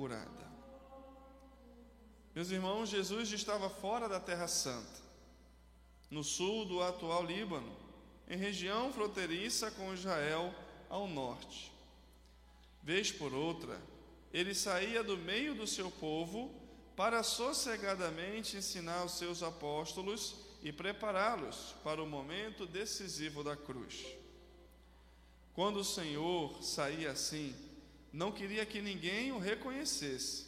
curada. Meus irmãos, Jesus estava fora da Terra Santa, no sul do atual Líbano, em região fronteiriça com Israel ao norte. Vez por outra, ele saía do meio do seu povo para sossegadamente ensinar os seus apóstolos e prepará-los para o momento decisivo da cruz. Quando o Senhor saía assim, não queria que ninguém o reconhecesse.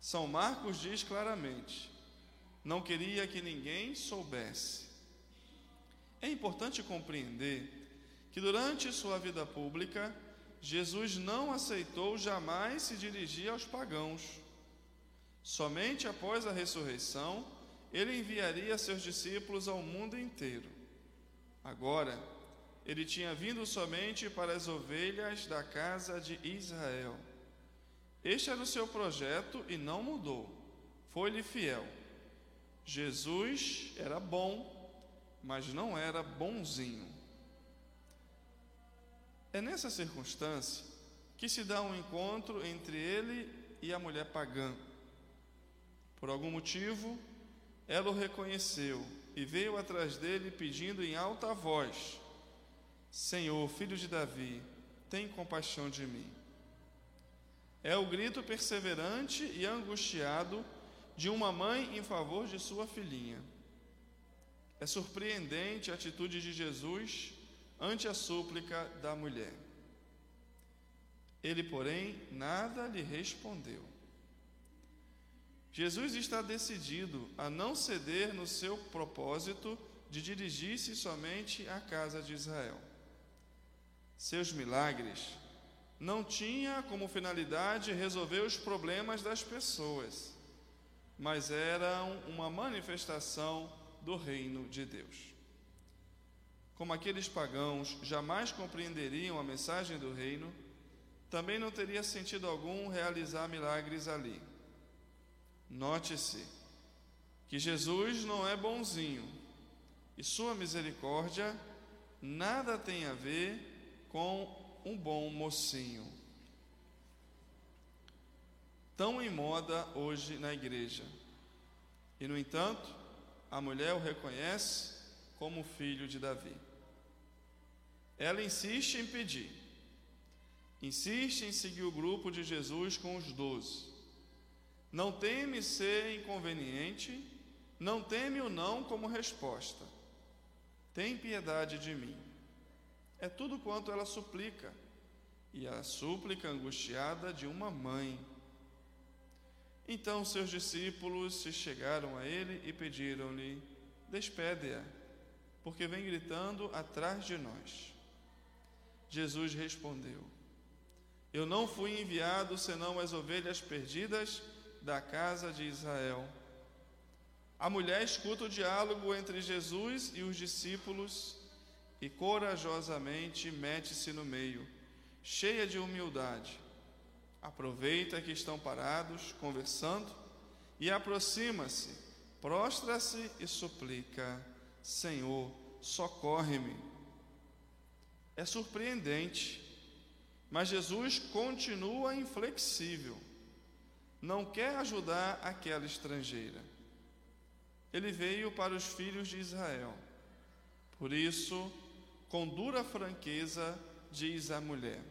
São Marcos diz claramente: não queria que ninguém soubesse. É importante compreender que durante sua vida pública, Jesus não aceitou jamais se dirigir aos pagãos. Somente após a ressurreição, ele enviaria seus discípulos ao mundo inteiro. Agora, ele tinha vindo somente para as ovelhas da casa de Israel. Este era o seu projeto e não mudou. Foi-lhe fiel. Jesus era bom, mas não era bonzinho. É nessa circunstância que se dá um encontro entre ele e a mulher pagã. Por algum motivo, ela o reconheceu e veio atrás dele pedindo em alta voz: Senhor, filho de Davi, tem compaixão de mim. É o grito perseverante e angustiado de uma mãe em favor de sua filhinha. É surpreendente a atitude de Jesus ante a súplica da mulher. Ele, porém, nada lhe respondeu. Jesus está decidido a não ceder no seu propósito de dirigir-se somente à casa de Israel. Seus milagres não tinha como finalidade resolver os problemas das pessoas, mas eram uma manifestação do reino de Deus como aqueles pagãos jamais compreenderiam a mensagem do reino, também não teria sentido algum realizar milagres ali. Note-se que Jesus não é bonzinho e sua misericórdia nada tem a ver com um bom mocinho. Tão em moda hoje na igreja. E, no entanto, a mulher o reconhece como filho de Davi. Ela insiste em pedir, insiste em seguir o grupo de Jesus com os doze. Não teme ser inconveniente, não teme o não como resposta. Tem piedade de mim. É tudo quanto ela suplica, e a súplica angustiada de uma mãe. Então seus discípulos se chegaram a ele e pediram-lhe: Despede-a, porque vem gritando atrás de nós. Jesus respondeu: Eu não fui enviado senão as ovelhas perdidas da casa de Israel. A mulher escuta o diálogo entre Jesus e os discípulos e corajosamente mete-se no meio, cheia de humildade. Aproveita que estão parados, conversando, e aproxima-se, prostra-se e suplica: Senhor, socorre-me. É surpreendente, mas Jesus continua inflexível, não quer ajudar aquela estrangeira. Ele veio para os filhos de Israel. Por isso, com dura franqueza, diz a mulher: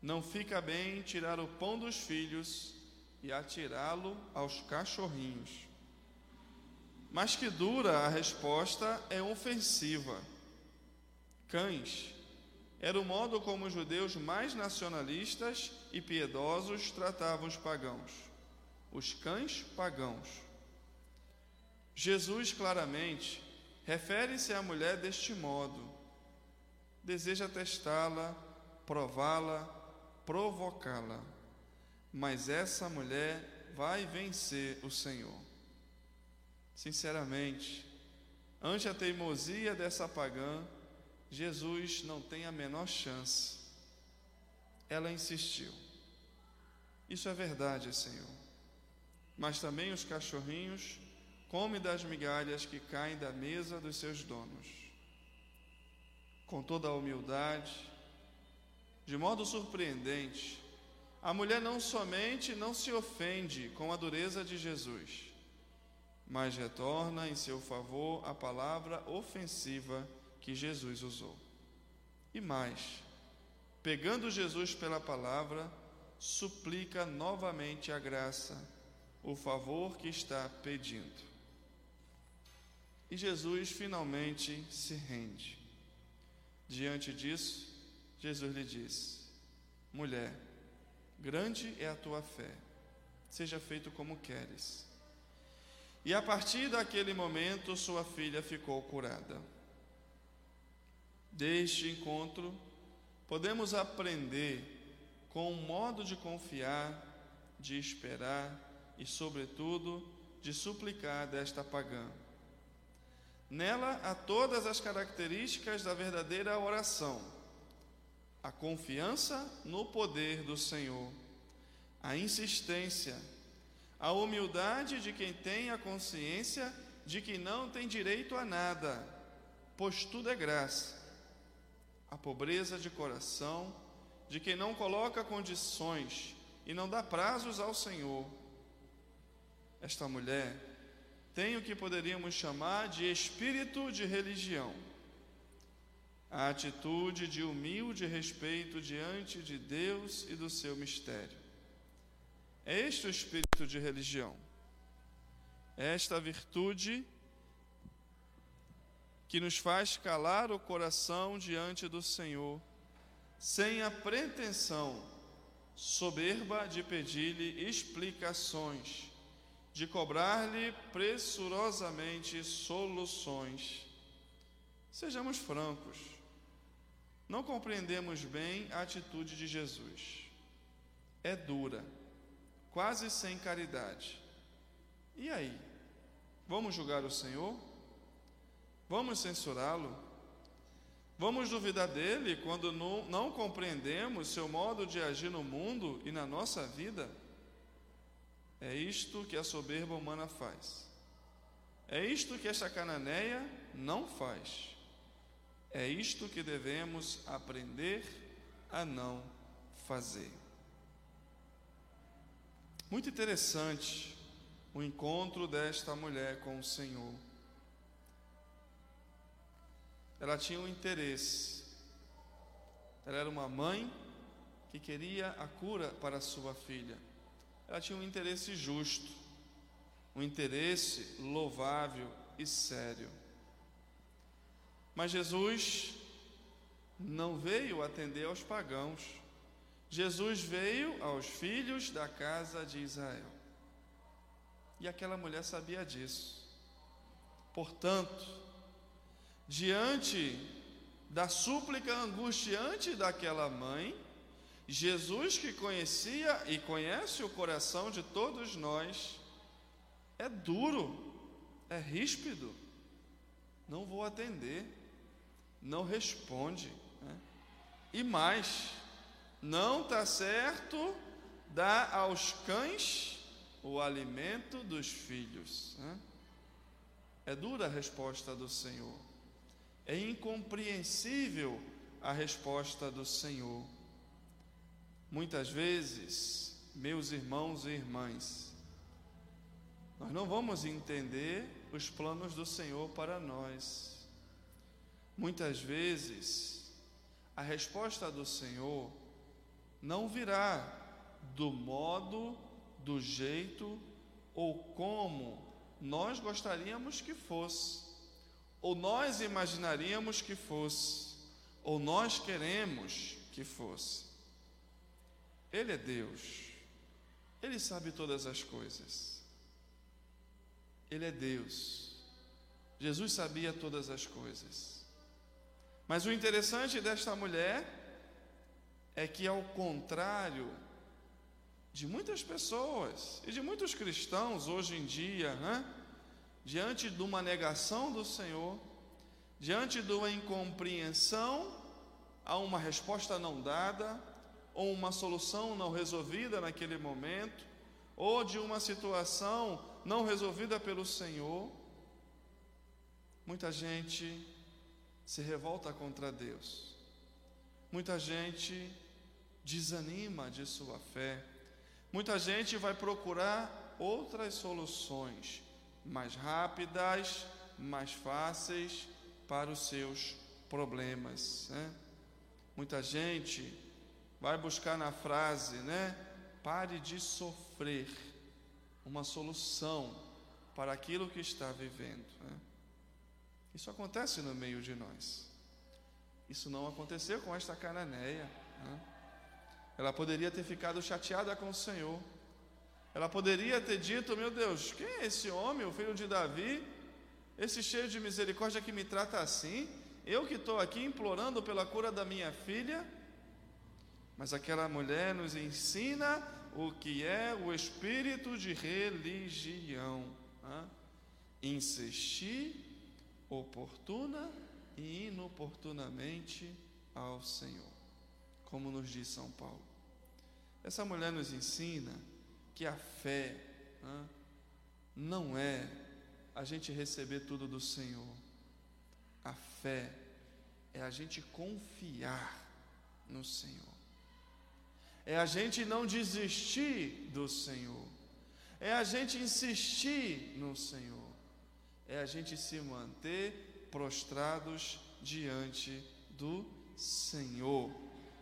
Não fica bem tirar o pão dos filhos e atirá-lo aos cachorrinhos. Mas que dura a resposta é ofensiva cães era o modo como os judeus mais nacionalistas e piedosos tratavam os pagãos, os cães pagãos. Jesus claramente refere-se à mulher deste modo: deseja testá-la, prová-la, provocá-la, mas essa mulher vai vencer o Senhor. Sinceramente, ante a teimosia dessa pagã, Jesus não tem a menor chance. Ela insistiu. Isso é verdade, Senhor. Mas também os cachorrinhos comem das migalhas que caem da mesa dos seus donos. Com toda a humildade, de modo surpreendente, a mulher não somente não se ofende com a dureza de Jesus, mas retorna em seu favor a palavra ofensiva que Jesus usou. E mais, pegando Jesus pela palavra, suplica novamente a graça, o favor que está pedindo. E Jesus finalmente se rende. Diante disso, Jesus lhe diz: Mulher, grande é a tua fé, seja feito como queres. E a partir daquele momento, sua filha ficou curada. Deste encontro, podemos aprender com um modo de confiar, de esperar e, sobretudo, de suplicar desta pagã. Nela há todas as características da verdadeira oração: a confiança no poder do Senhor, a insistência, a humildade de quem tem a consciência de que não tem direito a nada, pois tudo é graça. A pobreza de coração de quem não coloca condições e não dá prazos ao Senhor. Esta mulher tem o que poderíamos chamar de espírito de religião. A atitude de humilde respeito diante de Deus e do seu mistério. É este o espírito de religião. É esta virtude que nos faz calar o coração diante do Senhor, sem a pretensão soberba de pedir-lhe explicações, de cobrar-lhe pressurosamente soluções. Sejamos francos, não compreendemos bem a atitude de Jesus. É dura quase sem caridade. E aí? Vamos julgar o Senhor? Vamos censurá-lo? Vamos duvidar dele quando não, não, compreendemos seu modo de agir no mundo e na nossa vida? É isto que a soberba humana faz. É isto que esta cananeia não faz. É isto que devemos aprender a não fazer. Muito interessante o encontro desta mulher com o Senhor. Ela tinha um interesse. Ela era uma mãe que queria a cura para sua filha. Ela tinha um interesse justo, um interesse louvável e sério. Mas Jesus não veio atender aos pagãos. Jesus veio aos filhos da casa de Israel. E aquela mulher sabia disso. Portanto, diante da súplica angustiante daquela mãe, Jesus, que conhecia e conhece o coração de todos nós, é duro, é ríspido, não vou atender, não responde. Né? E mais, não está certo dar aos cães o alimento dos filhos. Né? É dura a resposta do Senhor. É incompreensível a resposta do Senhor. Muitas vezes, meus irmãos e irmãs, nós não vamos entender os planos do Senhor para nós. Muitas vezes, a resposta do Senhor não virá do modo, do jeito ou como nós gostaríamos que fosse, ou nós imaginaríamos que fosse, ou nós queremos que fosse. Ele é Deus, Ele sabe todas as coisas, Ele é Deus. Jesus sabia todas as coisas. Mas o interessante desta mulher é que, ao contrário de muitas pessoas e de muitos cristãos hoje em dia, diante de uma negação do Senhor, diante de uma incompreensão, a uma resposta não dada, ou uma solução não resolvida naquele momento, ou de uma situação não resolvida pelo Senhor, muita gente se revolta contra Deus. Muita gente desanima de sua fé. Muita gente vai procurar outras soluções mais rápidas, mais fáceis para os seus problemas. Né? Muita gente vai buscar na frase, né? Pare de sofrer uma solução para aquilo que está vivendo. Né? Isso acontece no meio de nós. Isso não aconteceu com esta cananeia. Né? Ela poderia ter ficado chateada com o Senhor. Ela poderia ter dito: Meu Deus, quem é esse homem, o filho de Davi, esse cheio de misericórdia que me trata assim? Eu que estou aqui implorando pela cura da minha filha. Mas aquela mulher nos ensina o que é o espírito de religião. Né? Insistir oportuna e inoportunamente ao Senhor, como nos diz São Paulo. Essa mulher nos ensina que a fé né, não é a gente receber tudo do Senhor. A fé é a gente confiar no Senhor. É a gente não desistir do Senhor. É a gente insistir no Senhor. É a gente se manter prostrados diante do Senhor.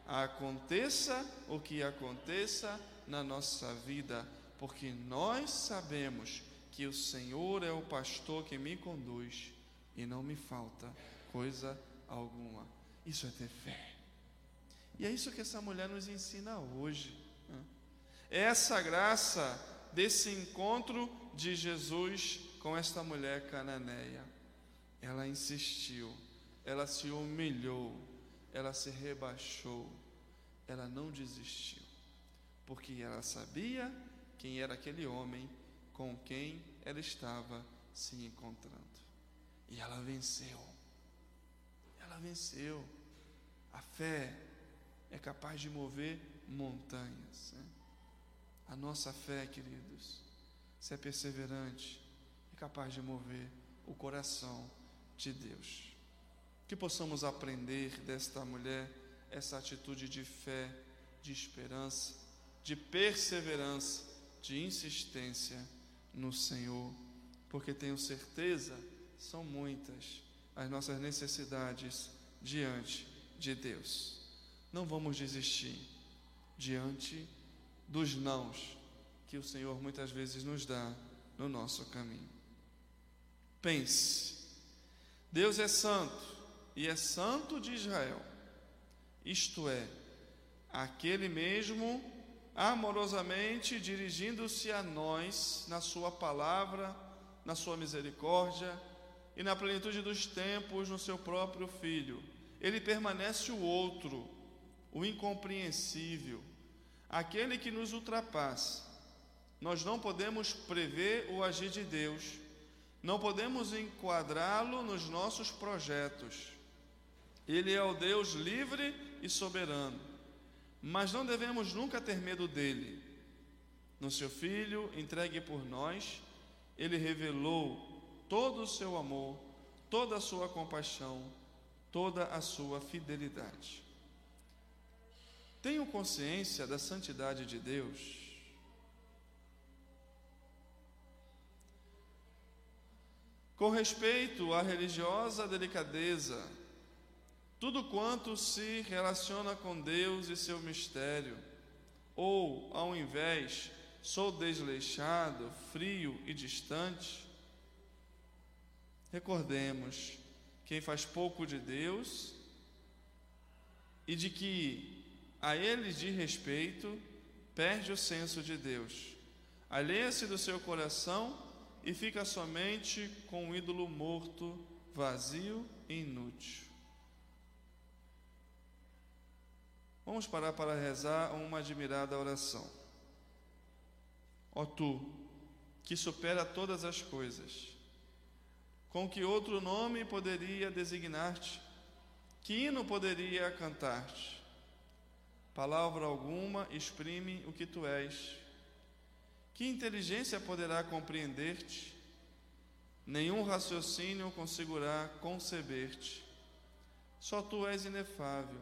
Aconteça o que aconteça na nossa vida, porque nós sabemos que o Senhor é o pastor que me conduz e não me falta coisa alguma. Isso é ter fé. E é isso que essa mulher nos ensina hoje. Essa graça desse encontro de Jesus com esta mulher cananeia. Ela insistiu, ela se humilhou, ela se rebaixou, ela não desistiu, porque ela sabia quem era aquele homem com quem ela estava se encontrando. E ela venceu. Ela venceu. A fé é capaz de mover montanhas. Né? A nossa fé, queridos, se é perseverante, é capaz de mover o coração de Deus. Que possamos aprender desta mulher essa atitude de fé, de esperança, de perseverança, de insistência no Senhor, porque tenho certeza, são muitas as nossas necessidades diante de Deus. Não vamos desistir diante dos nãos que o Senhor muitas vezes nos dá no nosso caminho. Pense, Deus é santo e é santo de Israel, isto é, aquele mesmo amorosamente dirigindo-se a nós na Sua palavra, na Sua misericórdia e na plenitude dos tempos no Seu próprio Filho. Ele permanece o outro o incompreensível, aquele que nos ultrapassa. Nós não podemos prever o agir de Deus, não podemos enquadrá-lo nos nossos projetos. Ele é o Deus livre e soberano, mas não devemos nunca ter medo dele. No seu Filho, entregue por nós, ele revelou todo o seu amor, toda a sua compaixão, toda a sua fidelidade. Tenho consciência da santidade de Deus. Com respeito à religiosa delicadeza, tudo quanto se relaciona com Deus e seu mistério, ou, ao invés, sou desleixado, frio e distante, recordemos: quem faz pouco de Deus e de que a ele de respeito, perde o senso de Deus, alheia-se do seu coração e fica somente com um ídolo morto, vazio e inútil. Vamos parar para rezar uma admirada oração. Ó tu, que supera todas as coisas, com que outro nome poderia designar-te? Que hino poderia cantar-te? Palavra alguma exprime o que tu és. Que inteligência poderá compreender-te? Nenhum raciocínio conseguirá conceber-te. Só tu és inefável.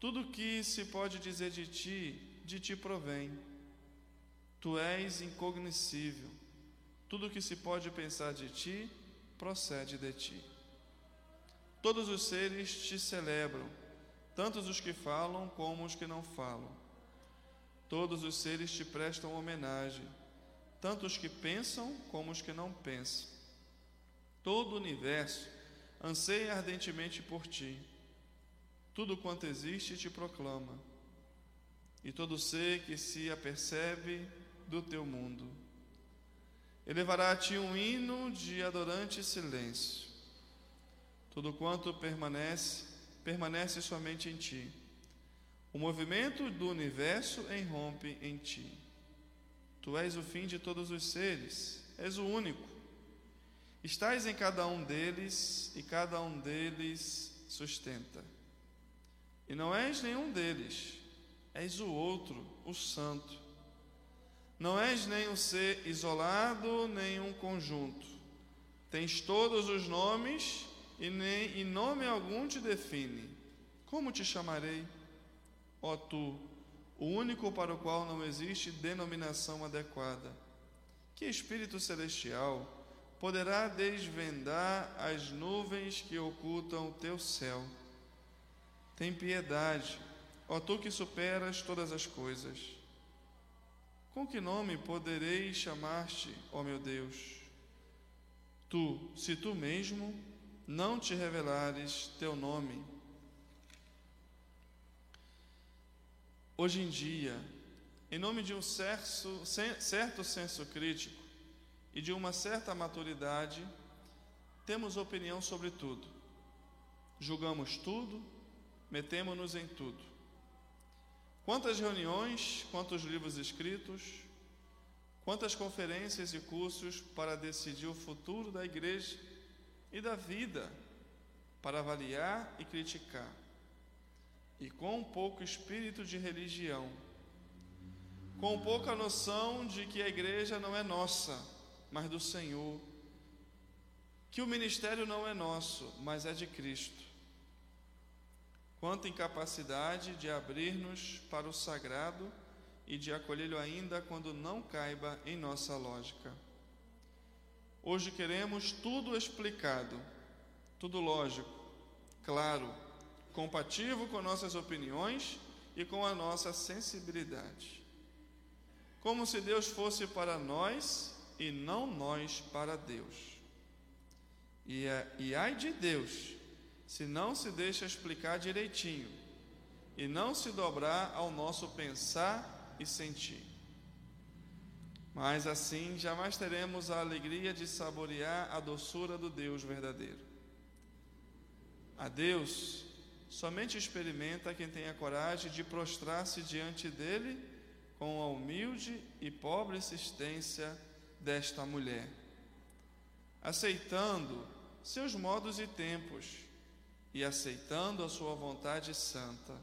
Tudo que se pode dizer de ti, de ti provém. Tu és incognoscível. Tudo que se pode pensar de ti, procede de ti. Todos os seres te celebram, tanto os que falam como os que não falam. Todos os seres te prestam homenagem, tanto os que pensam como os que não pensam. Todo o universo anseia ardentemente por ti. Tudo quanto existe te proclama, e todo ser que se apercebe do teu mundo. Elevará a ti um hino de adorante silêncio. Tudo quanto permanece, permanece somente em ti. O movimento do universo irrompe em ti. Tu és o fim de todos os seres, és o único. Estás em cada um deles e cada um deles sustenta. E não és nenhum deles, és o outro, o santo. Não és nem um ser isolado, nem um conjunto. Tens todos os nomes e nem e nome algum te define. Como te chamarei? Ó tu, o único para o qual não existe denominação adequada. Que espírito celestial poderá desvendar as nuvens que ocultam o teu céu? Tem piedade, ó tu que superas todas as coisas. Com que nome poderei chamar-te, ó meu Deus? Tu, se tu mesmo não te revelares teu nome. Hoje em dia, em nome de um certo, certo senso crítico e de uma certa maturidade, temos opinião sobre tudo. Julgamos tudo, metemos-nos em tudo. Quantas reuniões, quantos livros escritos, quantas conferências e cursos para decidir o futuro da igreja e da vida para avaliar e criticar, e com pouco espírito de religião, com pouca noção de que a igreja não é nossa, mas do Senhor, que o ministério não é nosso, mas é de Cristo. Quanta incapacidade de abrir-nos para o sagrado e de acolhê-lo ainda quando não caiba em nossa lógica. Hoje queremos tudo explicado, tudo lógico, claro, compatível com nossas opiniões e com a nossa sensibilidade. Como se Deus fosse para nós e não nós para Deus. E, é, e ai de Deus, se não se deixa explicar direitinho e não se dobrar ao nosso pensar e sentir. Mas assim jamais teremos a alegria de saborear a doçura do Deus verdadeiro. A Deus somente experimenta quem tem a coragem de prostrar-se diante dele com a humilde e pobre existência desta mulher, aceitando seus modos e tempos e aceitando a sua vontade santa.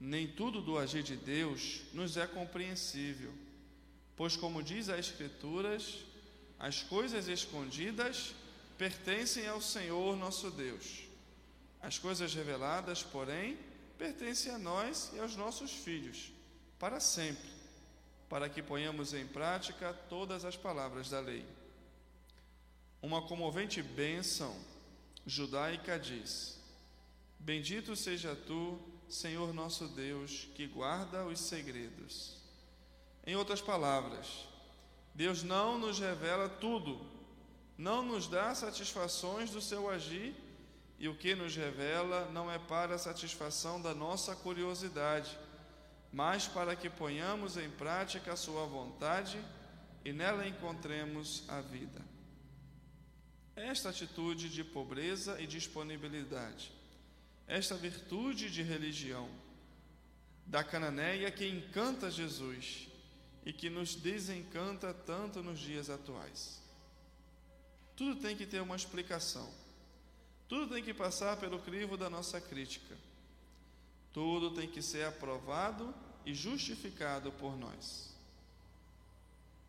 Nem tudo do agir de Deus nos é compreensível Pois, como diz a Escrituras, as coisas escondidas pertencem ao Senhor nosso Deus. As coisas reveladas, porém, pertencem a nós e aos nossos filhos, para sempre, para que ponhamos em prática todas as palavras da lei. Uma comovente bênção judaica diz: Bendito seja tu, Senhor nosso Deus, que guarda os segredos em outras palavras, Deus não nos revela tudo, não nos dá satisfações do seu agir, e o que nos revela não é para a satisfação da nossa curiosidade, mas para que ponhamos em prática a sua vontade e nela encontremos a vida. Esta atitude de pobreza e disponibilidade, esta virtude de religião da cananeia que encanta Jesus e que nos desencanta tanto nos dias atuais. Tudo tem que ter uma explicação. Tudo tem que passar pelo crivo da nossa crítica. Tudo tem que ser aprovado e justificado por nós.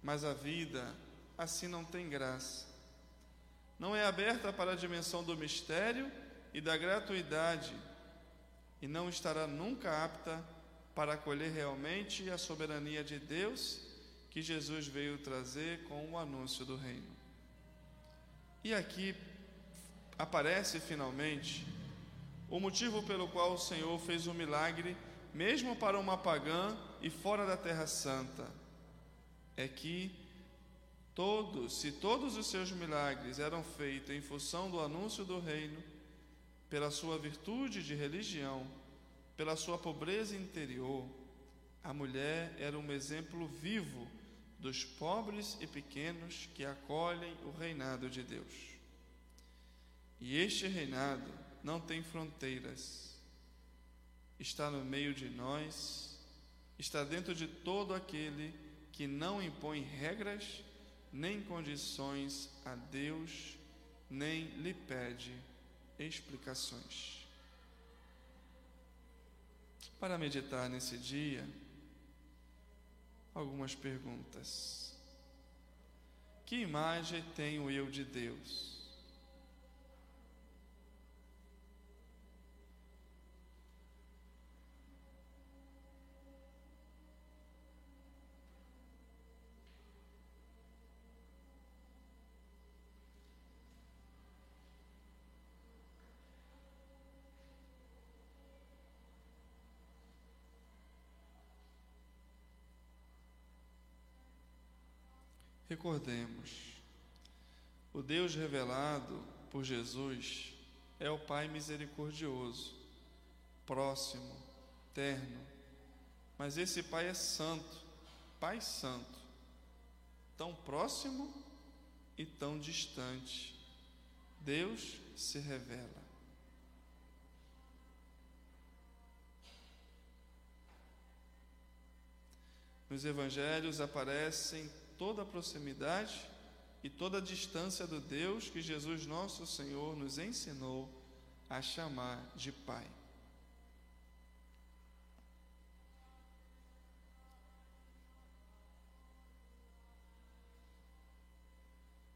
Mas a vida assim não tem graça. Não é aberta para a dimensão do mistério e da gratuidade e não estará nunca apta para acolher realmente a soberania de Deus que Jesus veio trazer com o anúncio do reino. E aqui aparece finalmente o motivo pelo qual o Senhor fez um milagre, mesmo para uma pagã e fora da Terra Santa, é que todos, se todos os seus milagres eram feitos em função do anúncio do reino, pela sua virtude de religião, pela sua pobreza interior, a mulher era um exemplo vivo dos pobres e pequenos que acolhem o reinado de Deus. E este reinado não tem fronteiras, está no meio de nós, está dentro de todo aquele que não impõe regras nem condições a Deus, nem lhe pede explicações. Para meditar nesse dia, algumas perguntas. Que imagem tem o eu de Deus? Recordemos, o Deus revelado por Jesus é o Pai misericordioso, próximo, terno, mas esse Pai é santo, Pai Santo, tão próximo e tão distante. Deus se revela. Nos evangelhos aparecem toda a proximidade e toda a distância do Deus que Jesus nosso Senhor nos ensinou a chamar de Pai.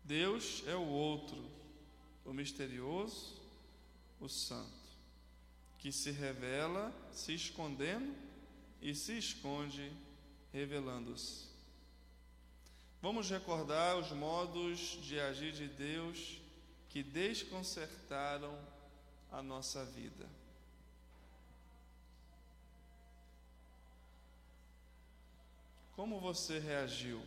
Deus é o outro, o misterioso, o santo, que se revela se escondendo e se esconde revelando-se. Vamos recordar os modos de agir de Deus que desconcertaram a nossa vida. Como você reagiu?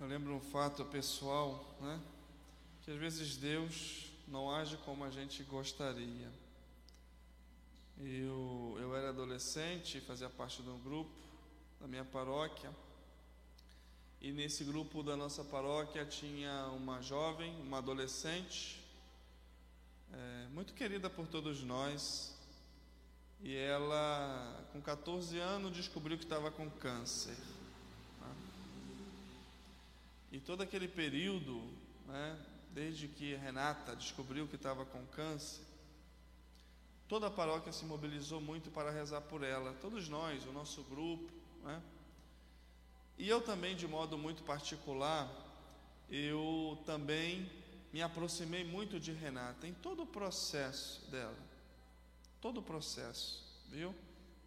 Eu lembro um fato pessoal, né? Que às vezes Deus não age como a gente gostaria. Eu, eu era adolescente, fazia parte de um grupo da minha paróquia. E nesse grupo da nossa paróquia tinha uma jovem, uma adolescente, é, muito querida por todos nós. E ela, com 14 anos, descobriu que estava com câncer. E todo aquele período, né, desde que Renata descobriu que estava com câncer, toda a paróquia se mobilizou muito para rezar por ela, todos nós, o nosso grupo, né? E eu também, de modo muito particular, eu também me aproximei muito de Renata em todo o processo dela, todo o processo, viu?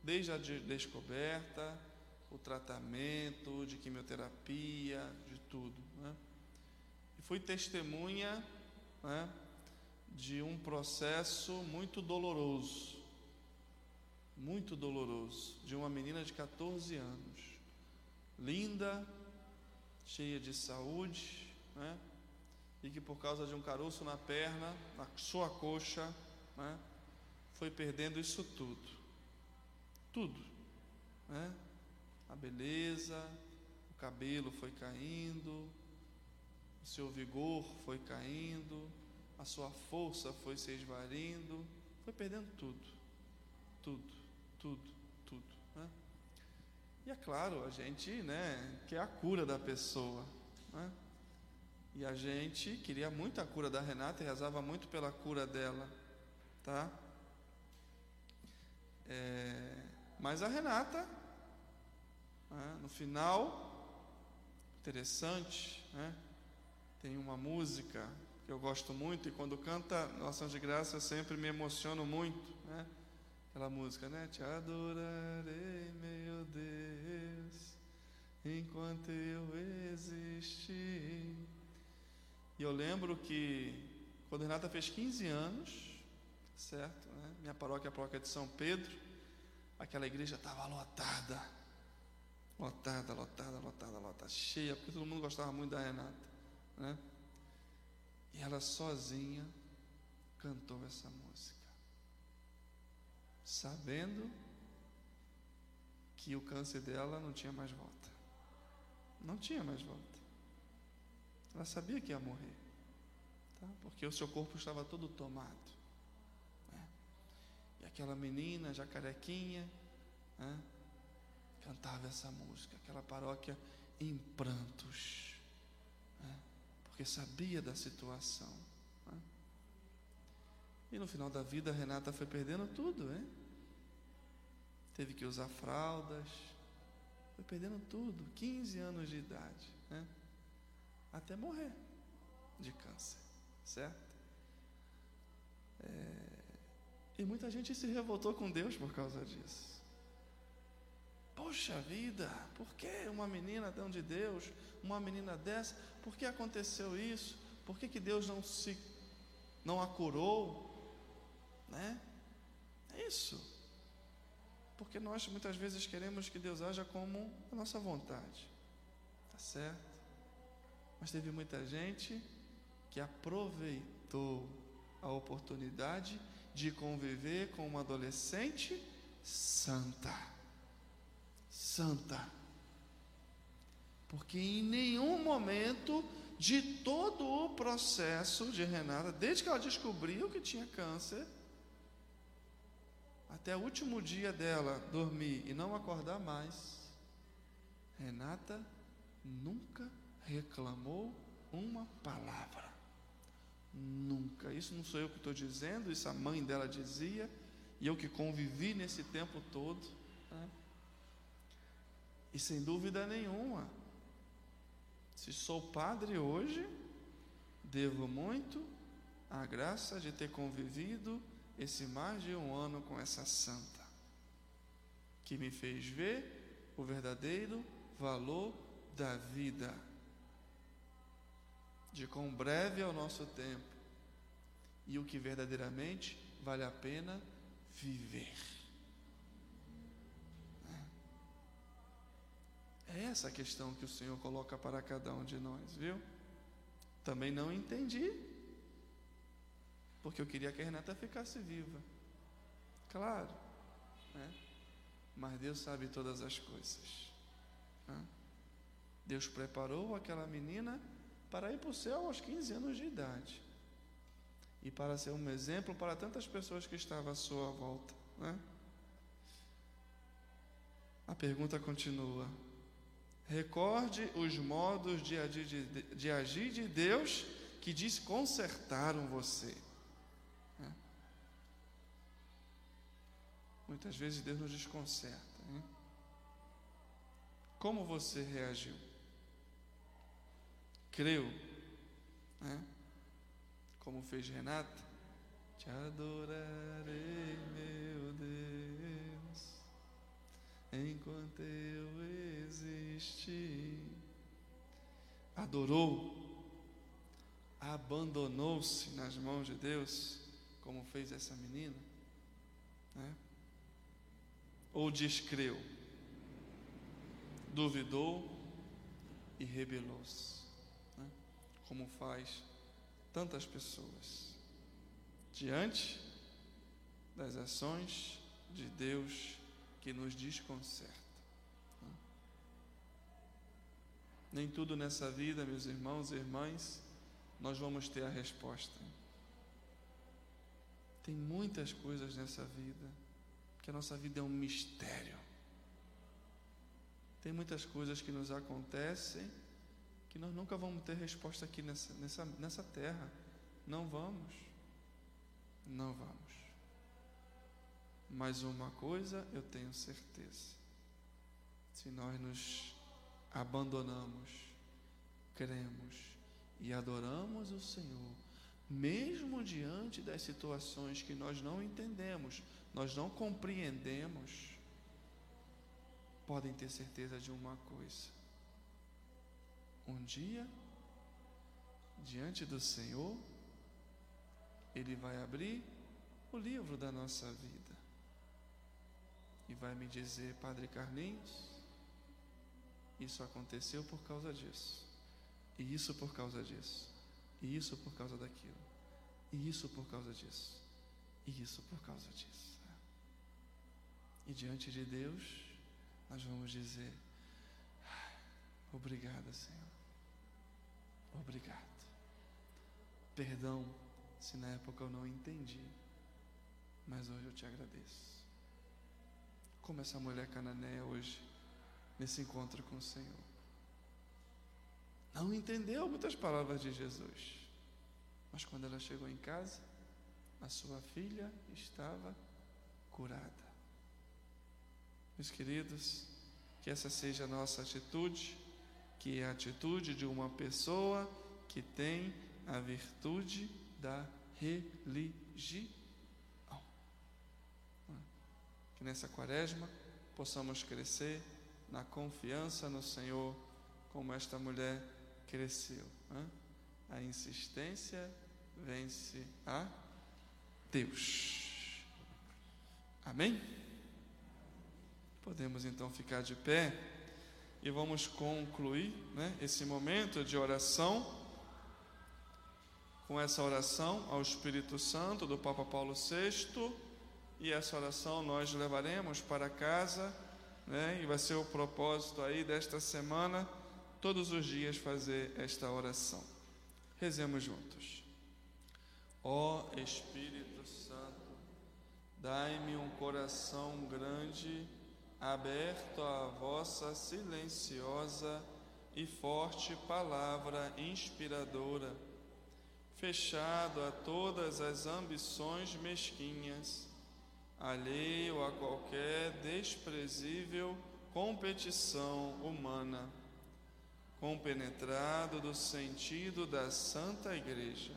Desde a descoberta, o tratamento, de quimioterapia, tudo. Né? E fui testemunha né, de um processo muito doloroso, muito doloroso, de uma menina de 14 anos, linda, cheia de saúde, né? e que por causa de um caroço na perna, na sua coxa, né, foi perdendo isso tudo. Tudo. Né? A beleza, o cabelo foi caindo, o seu vigor foi caindo, a sua força foi se esvarindo, foi perdendo tudo. Tudo, tudo, tudo. Né? E é claro, a gente né, quer a cura da pessoa. Né? E a gente queria muito a cura da Renata e rezava muito pela cura dela, tá? É, mas a Renata, né, no final, interessante, né? Tem uma música que eu gosto muito e quando canta Noção de Graça eu sempre me emociono muito, né? Aquela música, né? Te adorarei, meu Deus, enquanto eu existir. E eu lembro que quando Renata fez 15 anos, certo? Né? Minha paróquia é a paróquia de São Pedro, aquela igreja estava lotada, lotada, lotada, lotada, lotada, cheia, porque todo mundo gostava muito da Renata, né? E ela sozinha cantou essa música, sabendo que o câncer dela não tinha mais volta, não tinha mais volta. Ela sabia que ia morrer, tá? porque o seu corpo estava todo tomado. Né? E aquela menina, já carequinha, né? Cantava essa música, aquela paróquia em prantos, né? porque sabia da situação. Né? E no final da vida, a Renata foi perdendo tudo, hein? Teve que usar fraldas, foi perdendo tudo, 15 anos de idade, né? até morrer de câncer, certo? É, e muita gente se revoltou com Deus por causa disso. Poxa vida, por que uma menina tão de Deus, uma menina dessa, por que aconteceu isso? Por que, que Deus não se não a curou? Né? É isso. Porque nós muitas vezes queremos que Deus haja como a nossa vontade. Tá certo? Mas teve muita gente que aproveitou a oportunidade de conviver com uma adolescente santa. Santa. Porque em nenhum momento de todo o processo de Renata, desde que ela descobriu que tinha câncer, até o último dia dela dormir e não acordar mais, Renata nunca reclamou uma palavra. Nunca. Isso não sou eu que estou dizendo, isso a mãe dela dizia, e eu que convivi nesse tempo todo. Né? E sem dúvida nenhuma, se sou padre hoje, devo muito à graça de ter convivido esse mais de um ano com essa santa, que me fez ver o verdadeiro valor da vida de quão breve é o nosso tempo e o que verdadeiramente vale a pena viver. É essa a questão que o Senhor coloca para cada um de nós, viu? Também não entendi, porque eu queria que a Renata ficasse viva, claro, né? mas Deus sabe todas as coisas. Né? Deus preparou aquela menina para ir para o céu aos 15 anos de idade. E para ser um exemplo para tantas pessoas que estavam à sua volta. Né? A pergunta continua. Recorde os modos de agir de, de, agir de Deus que desconcertaram você. Né? Muitas vezes Deus nos desconcerta. Hein? Como você reagiu? creu, né? como fez Renata, te adorarei, meu Deus, enquanto eu Adorou, abandonou-se nas mãos de Deus, como fez essa menina, né? ou descreu, duvidou e rebelou-se como faz tantas pessoas. Diante das ações de Deus que nos desconcerta. Nem tudo nessa vida, meus irmãos e irmãs, nós vamos ter a resposta. Tem muitas coisas nessa vida que a nossa vida é um mistério. Tem muitas coisas que nos acontecem que nós nunca vamos ter resposta aqui nessa, nessa, nessa terra. Não vamos. Não vamos. Mas uma coisa eu tenho certeza: se nós nos abandonamos, cremos e adoramos o Senhor, mesmo diante das situações que nós não entendemos, nós não compreendemos, podem ter certeza de uma coisa: um dia, diante do Senhor, Ele vai abrir o livro da nossa vida e vai me dizer, Padre Carlinhos, isso aconteceu por causa disso, e isso por causa disso, e isso por causa daquilo, e isso por causa disso, e isso por causa disso. E diante de Deus, nós vamos dizer: Obrigado, Senhor. Obrigado. Perdão se na época eu não entendi, mas hoje eu te agradeço. Como essa mulher cananeia hoje nesse encontro com o Senhor. Não entendeu muitas palavras de Jesus, mas quando ela chegou em casa, a sua filha estava curada. Meus queridos, que essa seja a nossa atitude, que é a atitude de uma pessoa que tem a virtude da religião. Que nessa quaresma possamos crescer na confiança no Senhor, como esta mulher cresceu. Hein? A insistência vence a Deus. Amém? Podemos então ficar de pé e vamos concluir né, esse momento de oração com essa oração ao Espírito Santo do Papa Paulo VI. E essa oração nós levaremos para casa né? E vai ser o propósito aí desta semana, todos os dias fazer esta oração. Rezemos juntos. Ó Espírito Santo, dai-me um coração grande, aberto à vossa silenciosa e forte palavra inspiradora, fechado a todas as ambições mesquinhas alheio a qualquer desprezível competição humana, compenetrado do sentido da Santa Igreja,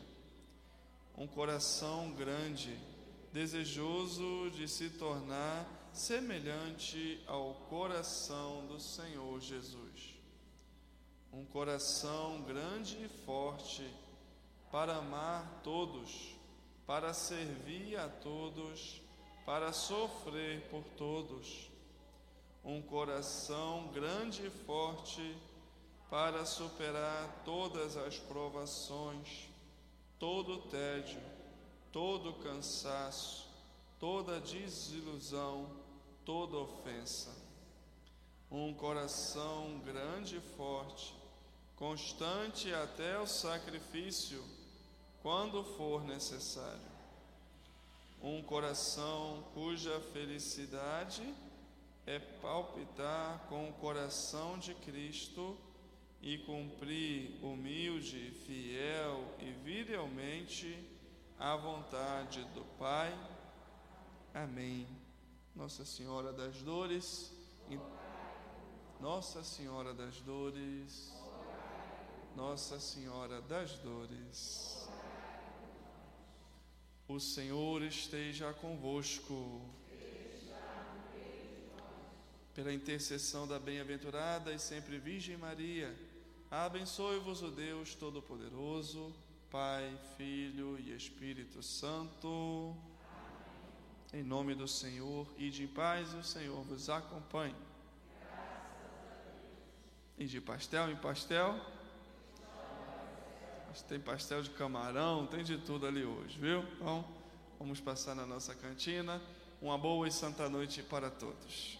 um coração grande, desejoso de se tornar semelhante ao coração do Senhor Jesus. Um coração grande e forte para amar todos, para servir a todos para sofrer por todos, um coração grande e forte para superar todas as provações, todo tédio, todo cansaço, toda desilusão, toda ofensa. Um coração grande e forte, constante até o sacrifício, quando for necessário um coração cuja felicidade é palpitar com o coração de Cristo e cumprir humilde, fiel e virilmente a vontade do Pai. Amém. Nossa Senhora das Dores, Nossa Senhora das Dores, Nossa Senhora das Dores. O Senhor esteja convosco. Pela intercessão da bem-aventurada e sempre Virgem Maria, abençoe-vos o Deus Todo-Poderoso, Pai, Filho e Espírito Santo. Em nome do Senhor, e de paz, o Senhor vos acompanhe. E de pastel em pastel. Tem pastel de camarão, tem de tudo ali hoje, viu? Então, vamos passar na nossa cantina. Uma boa e santa noite para todos.